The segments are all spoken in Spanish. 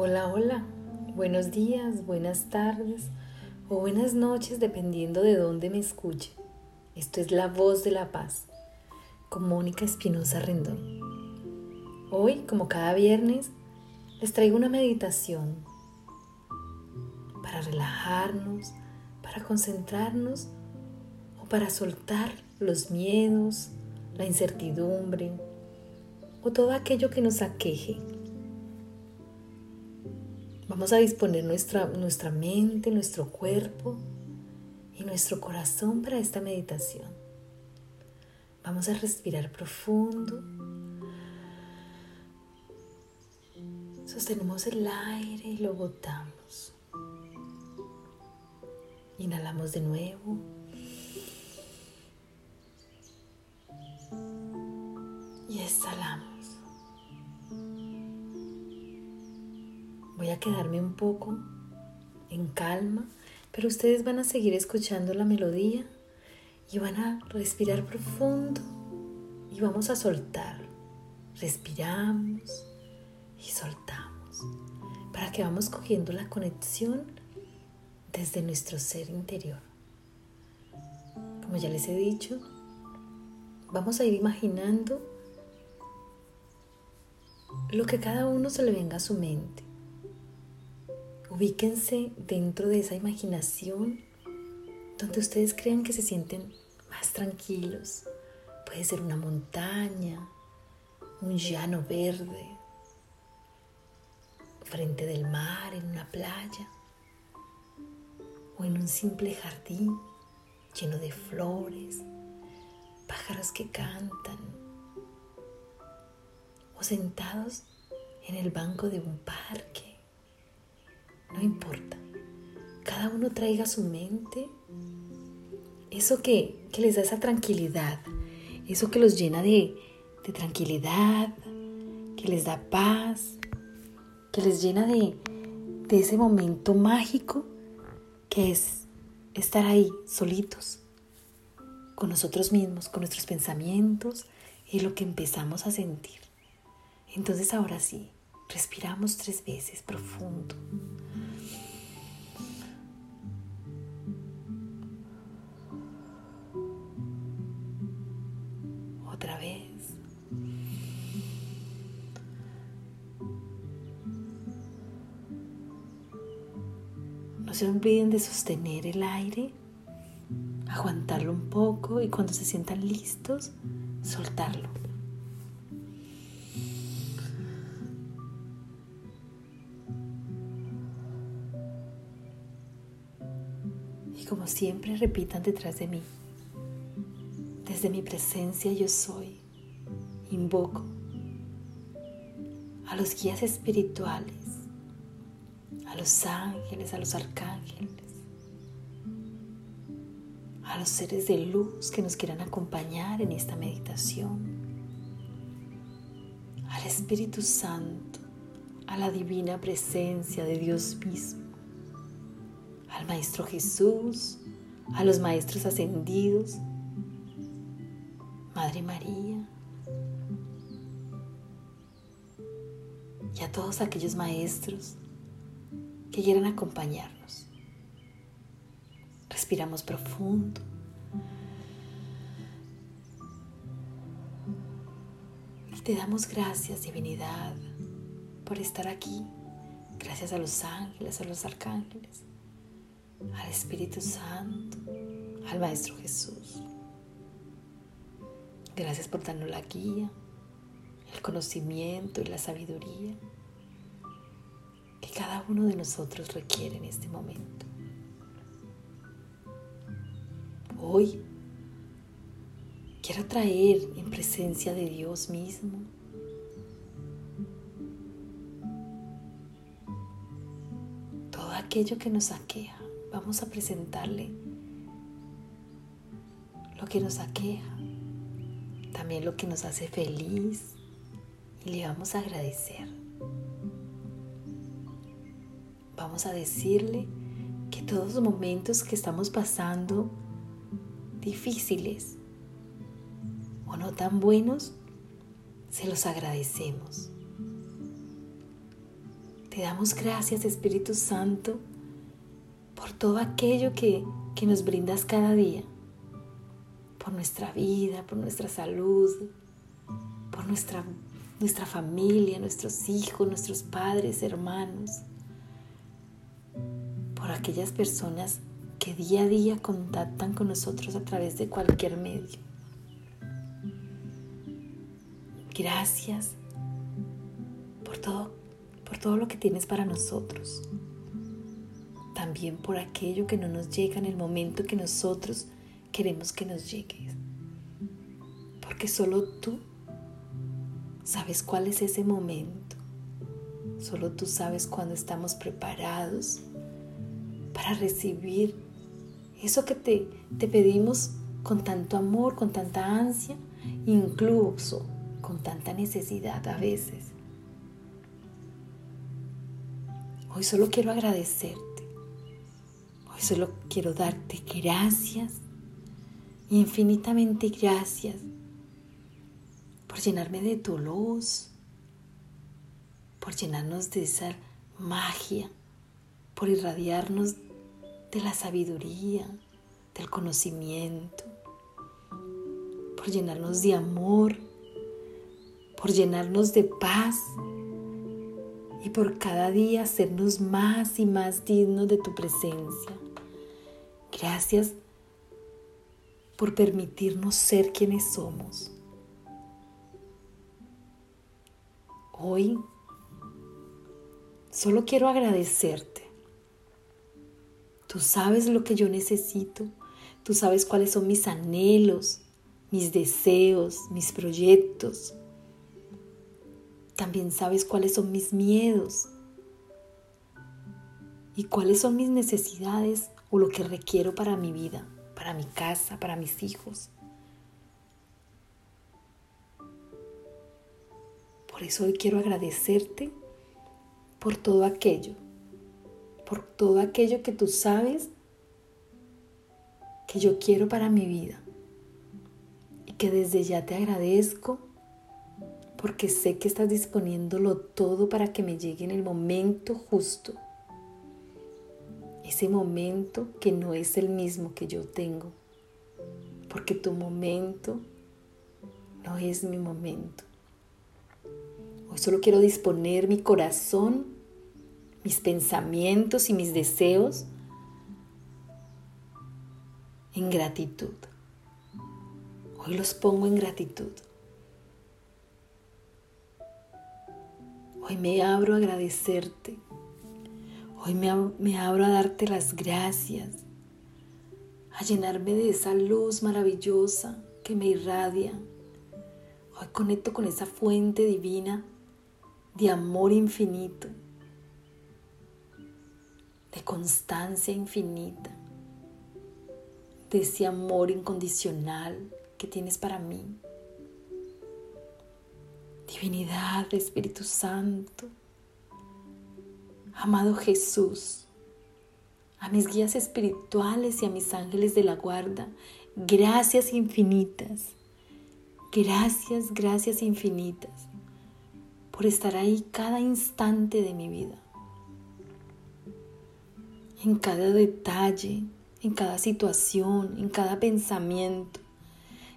Hola, hola. Buenos días, buenas tardes o buenas noches dependiendo de dónde me escuche. Esto es La Voz de la Paz con Mónica Espinosa Rendón. Hoy, como cada viernes, les traigo una meditación para relajarnos, para concentrarnos o para soltar los miedos, la incertidumbre o todo aquello que nos aqueje Vamos a disponer nuestra, nuestra mente, nuestro cuerpo y nuestro corazón para esta meditación. Vamos a respirar profundo. Sostenemos el aire y lo botamos. Inhalamos de nuevo. Y exhalamos. Voy a quedarme un poco en calma, pero ustedes van a seguir escuchando la melodía y van a respirar profundo y vamos a soltar. Respiramos y soltamos para que vamos cogiendo la conexión desde nuestro ser interior. Como ya les he dicho, vamos a ir imaginando lo que cada uno se le venga a su mente. Ubíquense dentro de esa imaginación donde ustedes crean que se sienten más tranquilos. Puede ser una montaña, un llano verde, frente del mar, en una playa o en un simple jardín lleno de flores, pájaros que cantan o sentados en el banco de un parque no importa. Cada uno traiga su mente eso que, les da esa tranquilidad, eso que los llena de, de tranquilidad, que les da paz, que les llena de, de ese momento mágico que es estar ahí solitos, con nosotros mismos, con nuestros pensamientos y lo que empezamos a sentir. Entonces ahora sí, respiramos tres veces profundo. Se olviden de sostener el aire, aguantarlo un poco y cuando se sientan listos, soltarlo. Y como siempre repitan detrás de mí, desde mi presencia yo soy, invoco a los guías espirituales a los ángeles, a los arcángeles, a los seres de luz que nos quieran acompañar en esta meditación, al Espíritu Santo, a la divina presencia de Dios mismo, al Maestro Jesús, a los Maestros ascendidos, Madre María, y a todos aquellos maestros que quieran acompañarnos. Respiramos profundo. Y te damos gracias, divinidad, por estar aquí. Gracias a los ángeles, a los arcángeles, al Espíritu Santo, al Maestro Jesús. Gracias por darnos la guía, el conocimiento y la sabiduría que cada uno de nosotros requiere en este momento. Hoy quiero traer en presencia de Dios mismo todo aquello que nos aqueja. Vamos a presentarle lo que nos aqueja, también lo que nos hace feliz y le vamos a agradecer a decirle que todos los momentos que estamos pasando difíciles o no tan buenos, se los agradecemos. Te damos gracias, Espíritu Santo, por todo aquello que, que nos brindas cada día, por nuestra vida, por nuestra salud, por nuestra, nuestra familia, nuestros hijos, nuestros padres, hermanos, por aquellas personas que día a día contactan con nosotros a través de cualquier medio. Gracias por todo, por todo lo que tienes para nosotros. También por aquello que no nos llega en el momento que nosotros queremos que nos llegue. Porque solo tú sabes cuál es ese momento. Solo tú sabes cuándo estamos preparados para recibir eso que te, te pedimos con tanto amor, con tanta ansia, incluso con tanta necesidad a veces. Hoy solo quiero agradecerte. Hoy solo quiero darte gracias, infinitamente gracias, por llenarme de tu luz, por llenarnos de esa magia, por irradiarnos de la sabiduría, del conocimiento, por llenarnos de amor, por llenarnos de paz y por cada día hacernos más y más dignos de tu presencia. Gracias por permitirnos ser quienes somos. Hoy solo quiero agradecerte. Tú sabes lo que yo necesito. Tú sabes cuáles son mis anhelos, mis deseos, mis proyectos. También sabes cuáles son mis miedos y cuáles son mis necesidades o lo que requiero para mi vida, para mi casa, para mis hijos. Por eso hoy quiero agradecerte por todo aquello, por todo aquello que tú sabes que yo quiero para mi vida y que desde ya te agradezco porque sé que estás disponiéndolo todo para que me llegue en el momento justo. Ese momento que no es el mismo que yo tengo, porque tu momento no es mi momento. Hoy solo quiero disponer mi corazón, mis pensamientos y mis deseos en gratitud. Hoy los pongo en gratitud. Hoy me abro a agradecerte. Hoy me, abro a darte las gracias, a llenarme de esa luz maravillosa que me irradia. Hoy conecto con esa fuente divina de amor infinito, de constancia infinita, de ese amor incondicional que tienes para mí. Divinidad, Espíritu Santo, amado Jesús, a mis guías espirituales y a mis ángeles de la guarda, gracias infinitas, gracias, gracias infinitas por estar ahí cada instante de mi vida, en cada detalle, en cada situación, en cada pensamiento,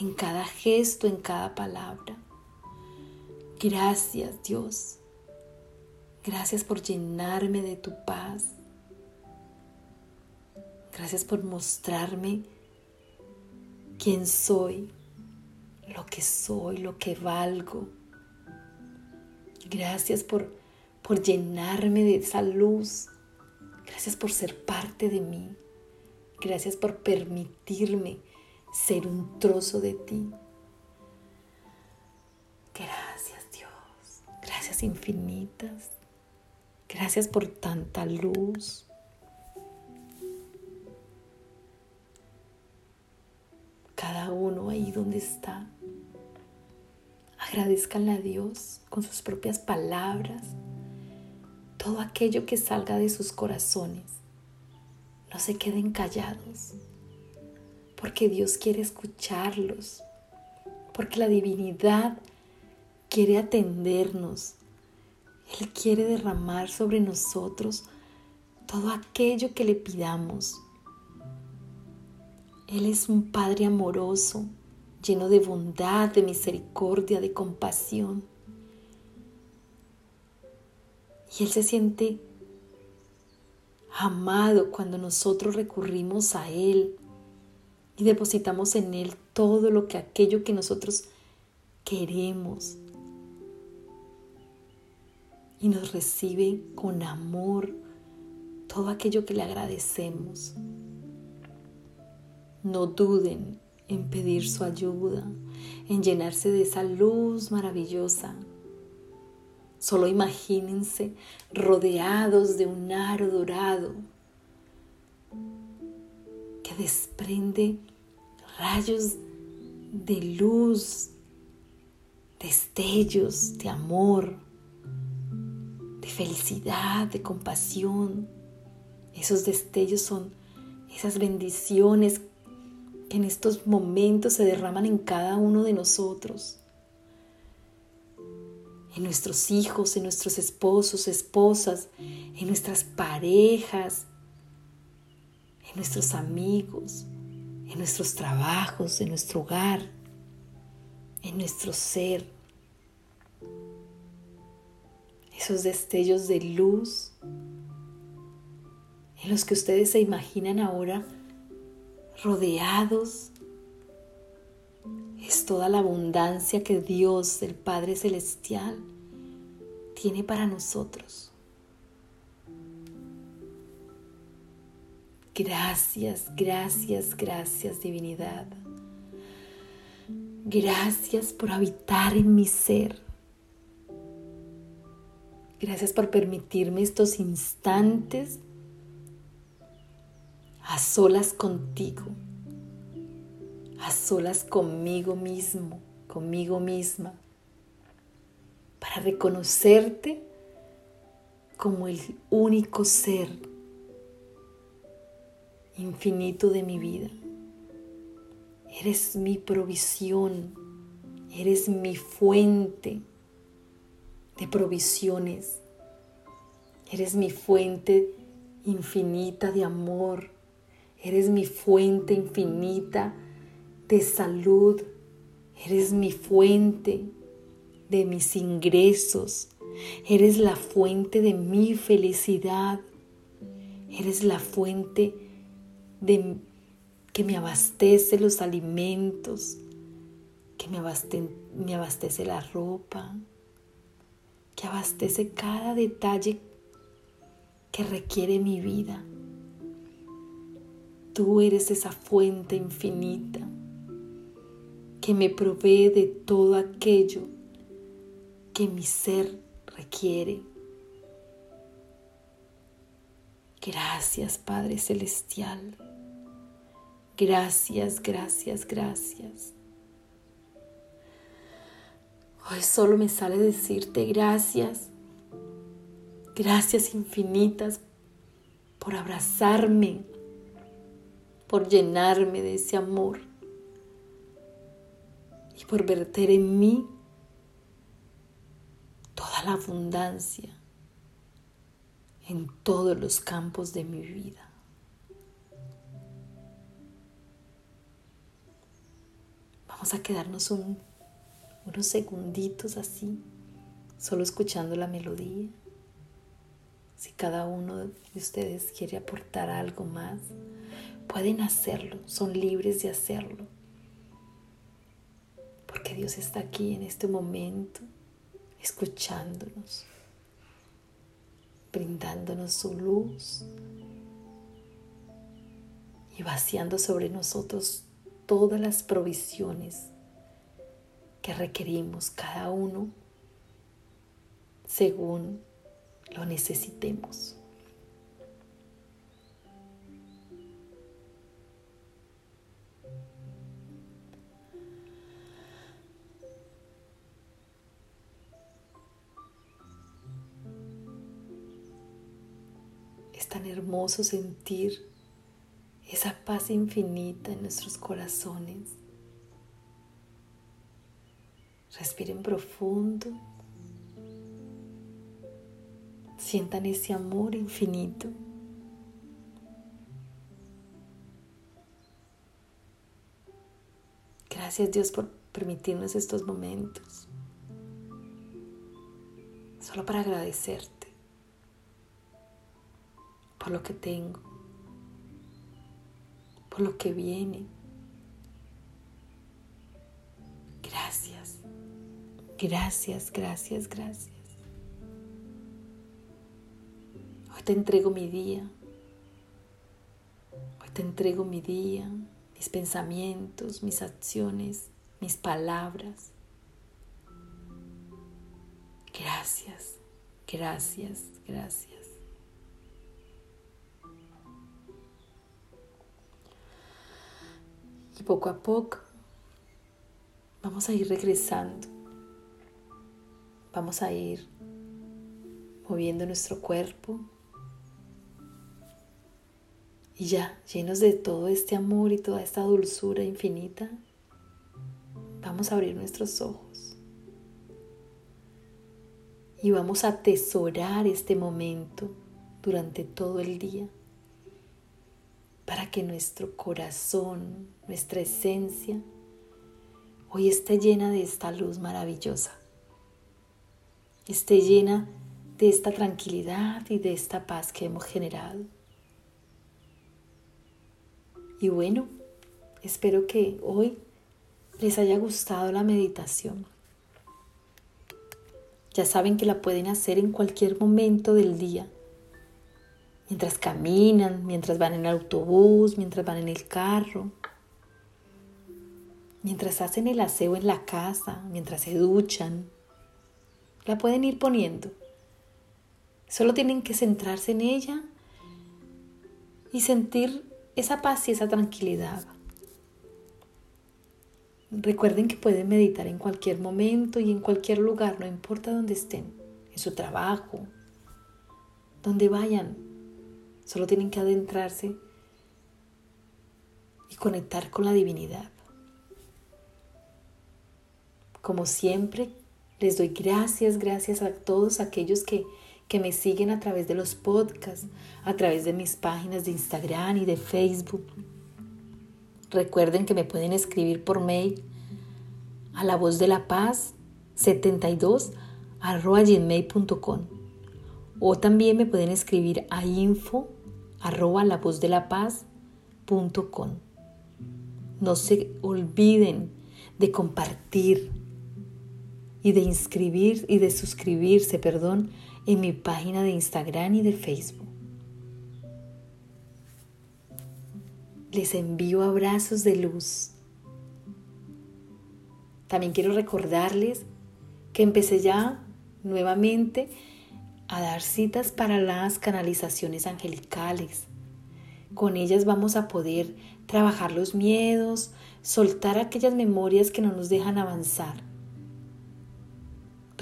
en cada gesto, en cada palabra. Gracias Dios. Gracias por llenarme de tu paz. Gracias por mostrarme quién soy, lo que soy, lo que valgo. Gracias por, por llenarme de esa luz. Gracias por ser parte de mí. Gracias por permitirme ser un trozo de ti. infinitas. Gracias por tanta luz. Cada uno ahí donde está. Agradezcanle a Dios con sus propias palabras. Todo aquello que salga de sus corazones. No se queden callados. Porque Dios quiere escucharlos. Porque la divinidad quiere atendernos Él quiere derramar sobre nosotros todo aquello que le pidamos. Él es un Padre amoroso, lleno de bondad, de misericordia, de compasión. Y Él se siente amado cuando nosotros recurrimos a Él y depositamos en Él todo lo que aquello que nosotros queremos. Y nos recibe con amor todo aquello que le agradecemos. No duden en pedir su ayuda, en llenarse de esa luz maravillosa. Solo imagínense rodeados de un aro dorado que desprende rayos de luz, destellos de amor, de felicidad, de compasión. Esos destellos son esas bendiciones que en estos momentos se derraman en cada uno de nosotros, en nuestros hijos, en nuestros esposos, esposas, en nuestras parejas, en nuestros amigos, en nuestros trabajos, en nuestro hogar, en nuestro ser. Esos destellos de luz en los que ustedes se imaginan ahora rodeados. Es toda la abundancia que Dios, el Padre Celestial, tiene para nosotros. Gracias, gracias, gracias divinidad. Gracias por habitar en mi ser. Gracias por permitirme estos instantes a solas contigo, a solas conmigo mismo, conmigo misma, para reconocerte como el único ser infinito de mi vida. Eres mi provisión, eres mi fuente de provisiones, eres mi fuente infinita de amor, eres mi fuente infinita de salud, eres mi fuente de mis ingresos, eres la fuente de mi felicidad, eres la fuente de, que me abastece los alimentos, que me, me abastece la ropa, que abastece cada detalle que requiere mi vida. Tú eres esa fuente infinita que me provee de todo aquello que mi ser requiere. Gracias Padre Celestial. Gracias, gracias, gracias. Hoy solo me sale decirte gracias. Gracias infinitas por abrazarme, por llenarme de ese amor y por verter en mí toda la abundancia en todos los campos de mi vida. Vamos a quedarnos unos segunditos así, solo escuchando la melodía. Si cada uno de ustedes quiere aportar algo más, pueden hacerlo, son libres de hacerlo. Porque Dios está aquí en este momento, escuchándonos, brindándonos su luz y vaciando sobre nosotros todas las provisiones que requerimos cada uno según lo necesitemos. Sentir esa paz infinita en nuestros corazones. Respiren profundo sientan ese amor infinito. Gracias Dios por permitirnos estos momentos. Solo para agradecerte por lo que tengo, por lo que viene. Gracias, gracias, gracias, gracias. Hoy te entrego mi día. Hoy te entrego mi día, mis pensamientos, mis acciones, mis palabras. Gracias, gracias, gracias. Y poco a poco vamos a ir regresando. Vamos a ir moviendo nuestro cuerpo. Y ya, llenos de todo este amor y toda esta dulzura infinita, vamos a abrir nuestros ojos. Y vamos a atesorar este momento durante todo el día para que nuestro corazón, nuestra esencia, hoy esté llena de esta luz maravillosa, esté llena de esta tranquilidad y de esta paz que hemos generado. Y bueno, espero que hoy les haya gustado la meditación. Ya saben que la pueden hacer en cualquier momento del día, mientras caminan, mientras van en el autobús, mientras van en el carro, mientras hacen el aseo en la casa, mientras se duchan. La pueden ir poniendo. Solo tienen que centrarse en ella y sentir esa paz y esa tranquilidad. Recuerden que pueden meditar en cualquier momento y en cualquier lugar, no importa dónde estén, en su trabajo, donde vayan. Solo tienen que adentrarse y conectar con la divinidad. Como siempre, les doy gracias, gracias a todos aquellos que que me siguen a través de los podcasts, a través de mis páginas de Instagram y de Facebook. Recuerden que me pueden escribir por mail a la voz de la paz 72 arroba gmail.com o también me pueden escribir a info arroba la voz de la paz.com. No se olviden de compartir y de inscribir y de suscribirse, perdón, en mi página de Instagram y de Facebook. Les envío abrazos de luz. También quiero recordarles que empecé ya nuevamente a dar citas para las canalizaciones angelicales. Con ellas vamos a poder trabajar los miedos, soltar aquellas memorias que no nos dejan avanzar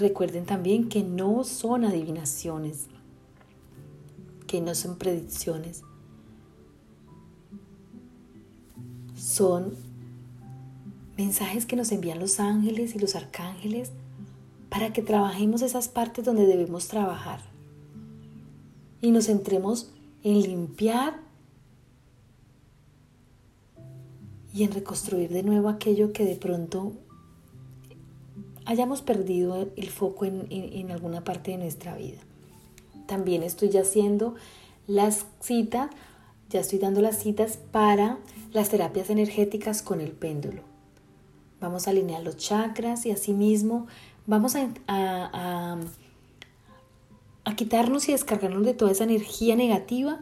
Recuerden también que no son adivinaciones, que no son predicciones. Son mensajes que nos envían los ángeles y los arcángeles para que trabajemos esas partes donde debemos trabajar y nos centremos en limpiar y en reconstruir de nuevo aquello que de pronto hayamos perdido el foco en, alguna parte de nuestra vida. También estoy ya haciendo las citas, ya estoy dando las citas para las terapias energéticas con el péndulo. Vamos a alinear los chakras y asimismo vamos a, a, a quitarnos y descargarnos de toda esa energía negativa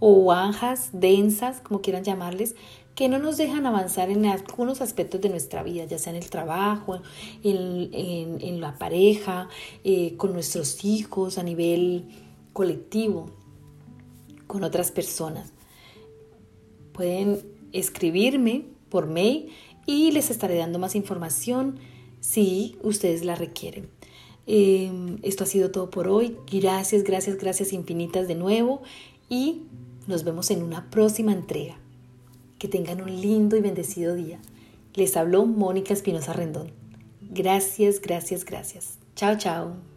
o bajas, densas, como quieran llamarles, que no nos dejan avanzar en algunos aspectos de nuestra vida, ya sea en el trabajo, en, la pareja, eh, con nuestros hijos, a nivel colectivo, con otras personas. Pueden escribirme por mail y les estaré dando más información si ustedes la requieren. Em, esto ha sido todo por hoy. Gracias, gracias, gracias infinitas de nuevo y nos vemos en una próxima entrega. Que tengan un lindo y bendecido día. Les habló Mónica Espinosa Rendón. Gracias, gracias, gracias. Chao, chao.